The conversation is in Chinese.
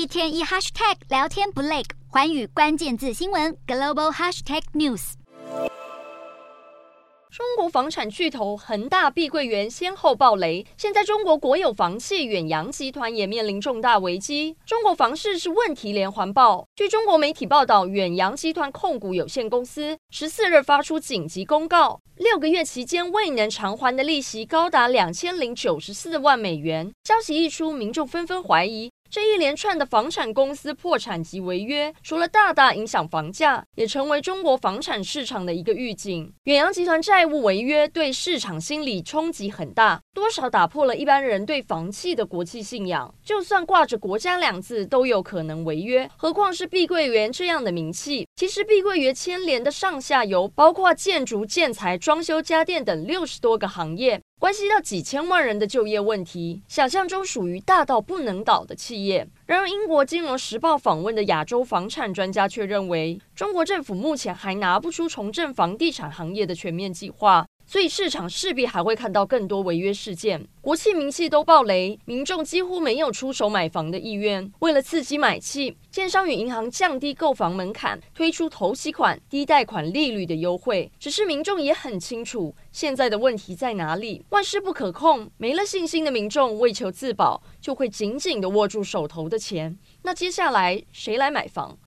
一天一 hashtag 聊天不累，寰宇关键字新闻 global hashtag news。中国房产巨头恒大、碧桂园先后爆雷，现在中国国有房企远洋集团也面临重大危机。中国房市是问题连环爆。据中国媒体报道，远洋集团控股有限公司十四日发出紧急公告，六个月期间未能偿还的利息高达两千零九十四万美元。消息一出，民众纷纷怀疑。这一连串的房产公司破产及违约，除了大大影响房价，也成为中国房产市场的一个预警。远洋集团债务违约对市场心理冲击很大，多少打破了一般人对房企的国际信仰。就算挂着“国家”两字，都有可能违约，何况是碧桂园这样的名气？其实，碧桂园牵连的上下游，包括建筑、建材、装修、家电等六十多个行业。关系到几千万人的就业问题，想象中属于大到不能倒的企业。然而，英国金融时报访问的亚洲房产专家却认为，中国政府目前还拿不出重振房地产行业的全面计划。所以市场势必还会看到更多违约事件，国企民企都爆雷，民众几乎没有出手买房的意愿。为了刺激买气，建商与银行降低购房门槛，推出头期款、低贷款利率的优惠。只是民众也很清楚，现在的问题在哪里？万事不可控，没了信心的民众为求自保，就会紧紧地握住手头的钱。那接下来谁来买房？